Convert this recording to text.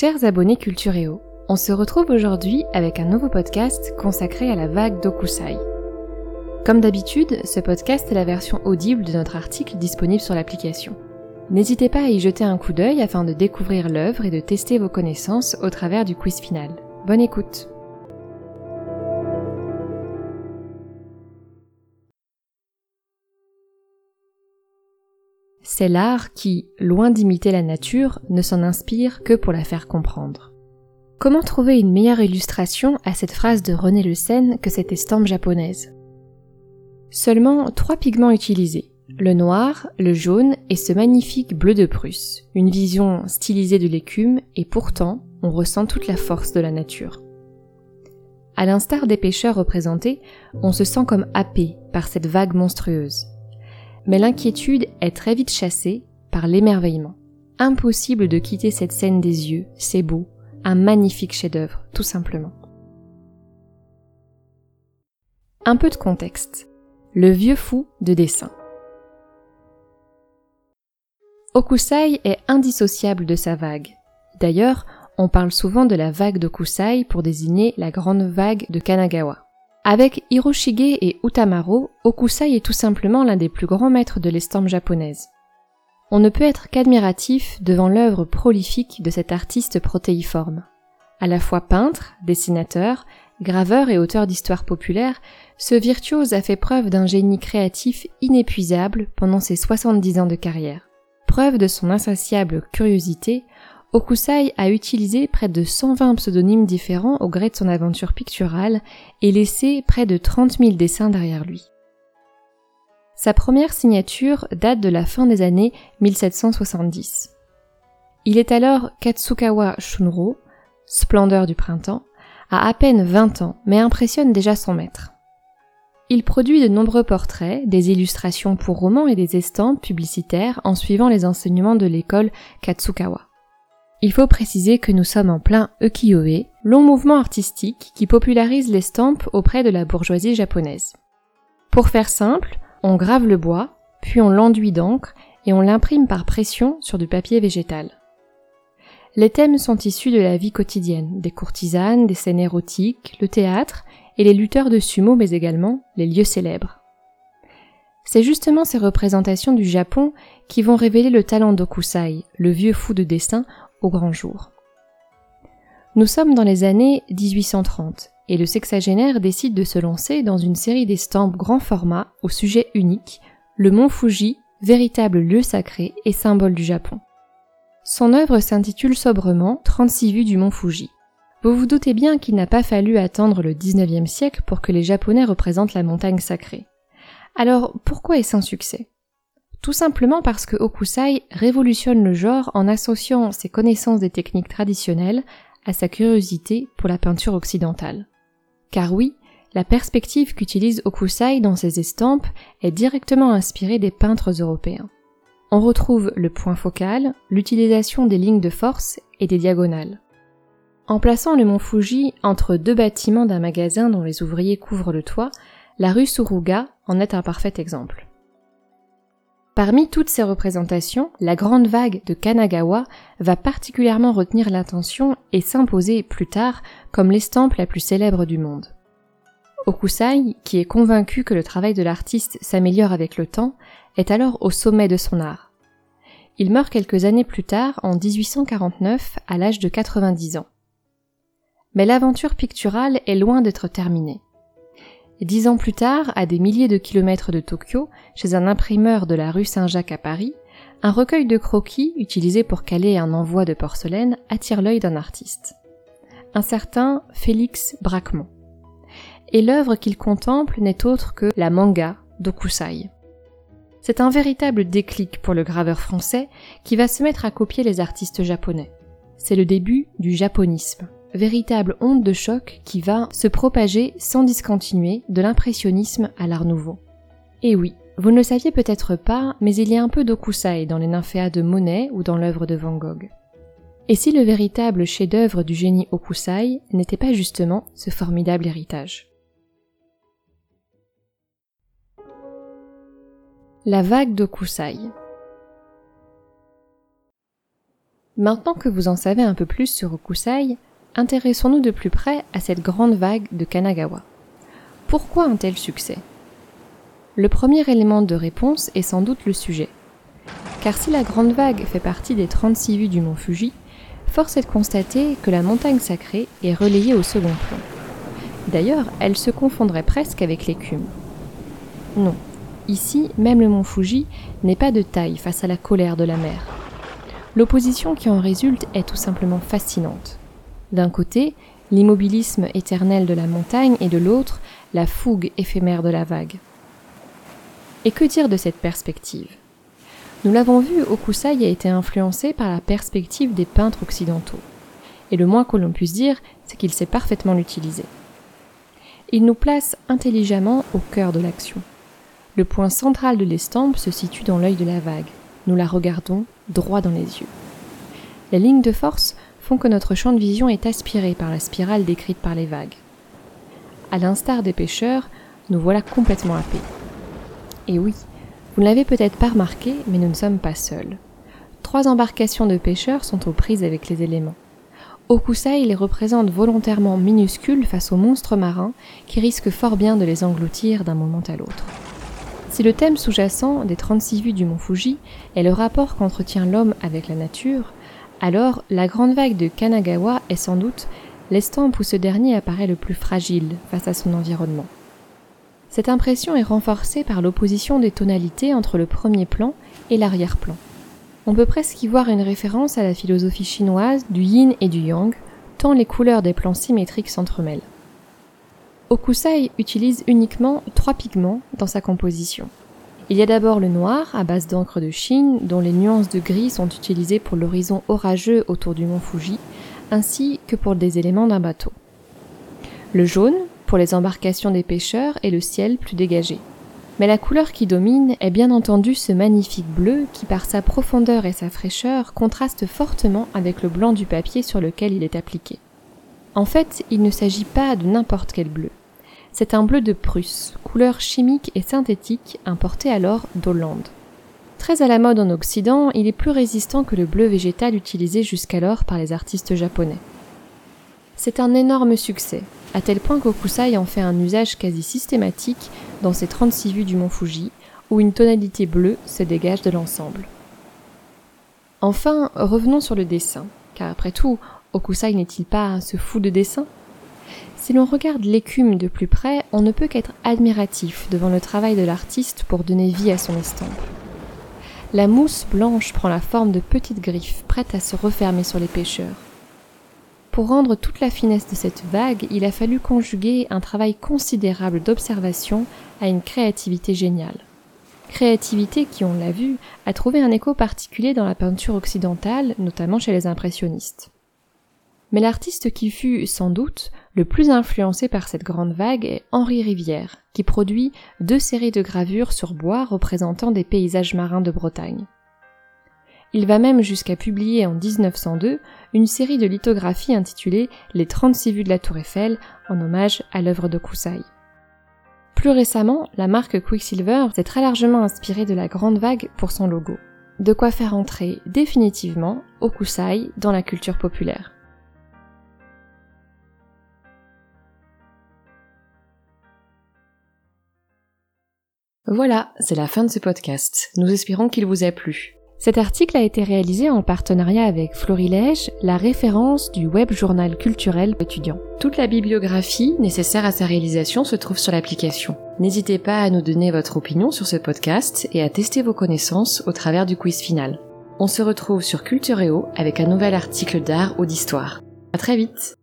Chers abonnés Culturéo, on se retrouve aujourd'hui avec un nouveau podcast consacré à la vague d'Okusai. Comme d'habitude, ce podcast est la version audible de notre article disponible sur l'application. N'hésitez pas à y jeter un coup d'œil afin de découvrir l'œuvre et de tester vos connaissances au travers du quiz final. Bonne écoute C'est l'art qui, loin d'imiter la nature, ne s'en inspire que pour la faire comprendre. Comment trouver une meilleure illustration à cette phrase de René Le Sen que cette estampe japonaise? Seulement trois pigments utilisés, le noir, le jaune et ce magnifique bleu de Prusse, une vision stylisée de l'écume et pourtant on ressent toute la force de la nature. À l'instar des pêcheurs représentés, on se sent comme happé par cette vague monstrueuse mais l'inquiétude est très vite chassée par l'émerveillement. Impossible de quitter cette scène des yeux, c'est beau, un magnifique chef-d'œuvre, tout simplement. Un peu de contexte. Le vieux fou de dessin. Okusai est indissociable de sa vague. D'ailleurs, on parle souvent de la vague d'Okusai pour désigner la grande vague de Kanagawa. Avec Hiroshige et Utamaro, Okusai est tout simplement l'un des plus grands maîtres de l'estampe japonaise. On ne peut être qu'admiratif devant l'œuvre prolifique de cet artiste protéiforme. À la fois peintre, dessinateur, graveur et auteur d'histoires populaires, ce virtuose a fait preuve d'un génie créatif inépuisable pendant ses 70 ans de carrière. Preuve de son insatiable curiosité, Okusai a utilisé près de 120 pseudonymes différents au gré de son aventure picturale et laissé près de 30 000 dessins derrière lui. Sa première signature date de la fin des années 1770. Il est alors Katsukawa Shunro, splendeur du printemps, à à peine 20 ans, mais impressionne déjà son maître. Il produit de nombreux portraits, des illustrations pour romans et des estampes publicitaires en suivant les enseignements de l'école Katsukawa. Il faut préciser que nous sommes en plein ukiyo-e, long mouvement artistique qui popularise l'estampe auprès de la bourgeoisie japonaise. Pour faire simple, on grave le bois, puis on l'enduit d'encre et on l'imprime par pression sur du papier végétal. Les thèmes sont issus de la vie quotidienne, des courtisanes, des scènes érotiques, le théâtre et les lutteurs de sumo mais également les lieux célèbres. C'est justement ces représentations du Japon qui vont révéler le talent d'Okusai, le vieux fou de dessin grand jour. Nous sommes dans les années 1830 et le sexagénaire décide de se lancer dans une série d'estampes grand format au sujet unique, le mont Fuji, véritable lieu sacré et symbole du Japon. Son œuvre s'intitule sobrement 36 vues du mont Fuji. Vous vous doutez bien qu'il n'a pas fallu attendre le 19e siècle pour que les Japonais représentent la montagne sacrée. Alors pourquoi est-ce un succès? Tout simplement parce que Okusai révolutionne le genre en associant ses connaissances des techniques traditionnelles à sa curiosité pour la peinture occidentale. Car oui, la perspective qu'utilise Okusai dans ses estampes est directement inspirée des peintres européens. On retrouve le point focal, l'utilisation des lignes de force et des diagonales. En plaçant le mont Fuji entre deux bâtiments d'un magasin dont les ouvriers couvrent le toit, la rue Suruga en est un parfait exemple. Parmi toutes ces représentations, la grande vague de Kanagawa va particulièrement retenir l'attention et s'imposer plus tard comme l'estampe la plus célèbre du monde. Okusai, qui est convaincu que le travail de l'artiste s'améliore avec le temps, est alors au sommet de son art. Il meurt quelques années plus tard, en 1849, à l'âge de 90 ans. Mais l'aventure picturale est loin d'être terminée. Dix ans plus tard, à des milliers de kilomètres de Tokyo, chez un imprimeur de la rue Saint-Jacques à Paris, un recueil de croquis utilisé pour caler un envoi de porcelaine attire l'œil d'un artiste. Un certain Félix Braquemont. Et l'œuvre qu'il contemple n'est autre que la manga d'Okusai. C'est un véritable déclic pour le graveur français qui va se mettre à copier les artistes japonais. C'est le début du japonisme véritable onde de choc qui va se propager sans discontinuer de l'impressionnisme à l'art nouveau. Et oui, vous ne le saviez peut-être pas, mais il y a un peu d'okusai dans les nymphéas de Monet ou dans l'œuvre de Van Gogh. Et si le véritable chef-d'œuvre du génie okusai n'était pas justement ce formidable héritage? La vague d'okusai Maintenant que vous en savez un peu plus sur Okusai, intéressons-nous de plus près à cette grande vague de Kanagawa. Pourquoi un tel succès? Le premier élément de réponse est sans doute le sujet. Car si la grande vague fait partie des 36 vues du mont Fuji, force est de constater que la montagne sacrée est relayée au second plan. D'ailleurs, elle se confondrait presque avec l'écume. Non, ici, même le mont Fuji n'est pas de taille face à la colère de la mer. L'opposition qui en résulte est tout simplement fascinante. D'un côté, l'immobilisme éternel de la montagne et de l'autre, la fougue éphémère de la vague. Et que dire de cette perspective? Nous l'avons vu, Okusai a été influencé par la perspective des peintres occidentaux. Et le moins que l'on puisse dire, c'est qu'il sait parfaitement l'utiliser. Il nous place intelligemment au cœur de l'action. Le point central de l'estampe se situe dans l'œil de la vague. Nous la regardons droit dans les yeux. Les lignes de force que notre champ de vision est aspiré par la spirale décrite par les vagues. À l'instar des pêcheurs, nous voilà complètement happés. Et oui, vous ne l'avez peut-être pas remarqué, mais nous ne sommes pas seuls. Trois embarcations de pêcheurs sont aux prises avec les éléments. Okusai les représente volontairement minuscules face aux monstres marins qui risquent fort bien de les engloutir d'un moment à l'autre. Si le thème sous-jacent des 36 vues du mont Fuji est le rapport qu'entretient l'homme avec la nature, alors, la grande vague de Kanagawa est sans doute l'estampe où ce dernier apparaît le plus fragile face à son environnement. Cette impression est renforcée par l'opposition des tonalités entre le premier plan et l'arrière-plan. On peut presque y voir une référence à la philosophie chinoise du yin et du yang, tant les couleurs des plans symétriques s'entremêlent. Okusai utilise uniquement trois pigments dans sa composition. Il y a d'abord le noir, à base d'encre de Chine, dont les nuances de gris sont utilisées pour l'horizon orageux autour du mont Fuji, ainsi que pour des éléments d'un bateau. Le jaune, pour les embarcations des pêcheurs et le ciel plus dégagé. Mais la couleur qui domine est bien entendu ce magnifique bleu qui, par sa profondeur et sa fraîcheur, contraste fortement avec le blanc du papier sur lequel il est appliqué. En fait, il ne s'agit pas de n'importe quel bleu. C'est un bleu de Prusse, couleur chimique et synthétique importé alors d'Hollande. Très à la mode en Occident, il est plus résistant que le bleu végétal utilisé jusqu'alors par les artistes japonais. C'est un énorme succès, à tel point qu'Okusai en fait un usage quasi systématique dans ses 36 vues du mont Fuji, où une tonalité bleue se dégage de l'ensemble. Enfin, revenons sur le dessin, car après tout, Okusai n'est-il pas ce fou de dessin? Si l'on regarde l'écume de plus près, on ne peut qu'être admiratif devant le travail de l'artiste pour donner vie à son estampe. La mousse blanche prend la forme de petites griffes prêtes à se refermer sur les pêcheurs. Pour rendre toute la finesse de cette vague, il a fallu conjuguer un travail considérable d'observation à une créativité géniale. Créativité qui, on l'a vu, a trouvé un écho particulier dans la peinture occidentale, notamment chez les impressionnistes. Mais l'artiste qui fut, sans doute, le plus influencé par cette grande vague est Henri Rivière, qui produit deux séries de gravures sur bois représentant des paysages marins de Bretagne. Il va même jusqu'à publier en 1902 une série de lithographies intitulée Les 36 vues de la Tour Eiffel en hommage à l'œuvre de Koussaï. Plus récemment, la marque Quicksilver s'est très largement inspirée de la grande vague pour son logo. De quoi faire entrer définitivement Okusai dans la culture populaire. Voilà, c'est la fin de ce podcast. Nous espérons qu'il vous a plu. Cet article a été réalisé en partenariat avec Florilège, la référence du web journal culturel étudiant. Toute la bibliographie nécessaire à sa réalisation se trouve sur l'application. N'hésitez pas à nous donner votre opinion sur ce podcast et à tester vos connaissances au travers du quiz final. On se retrouve sur Cultureo avec un nouvel article d'art ou d'histoire. À très vite!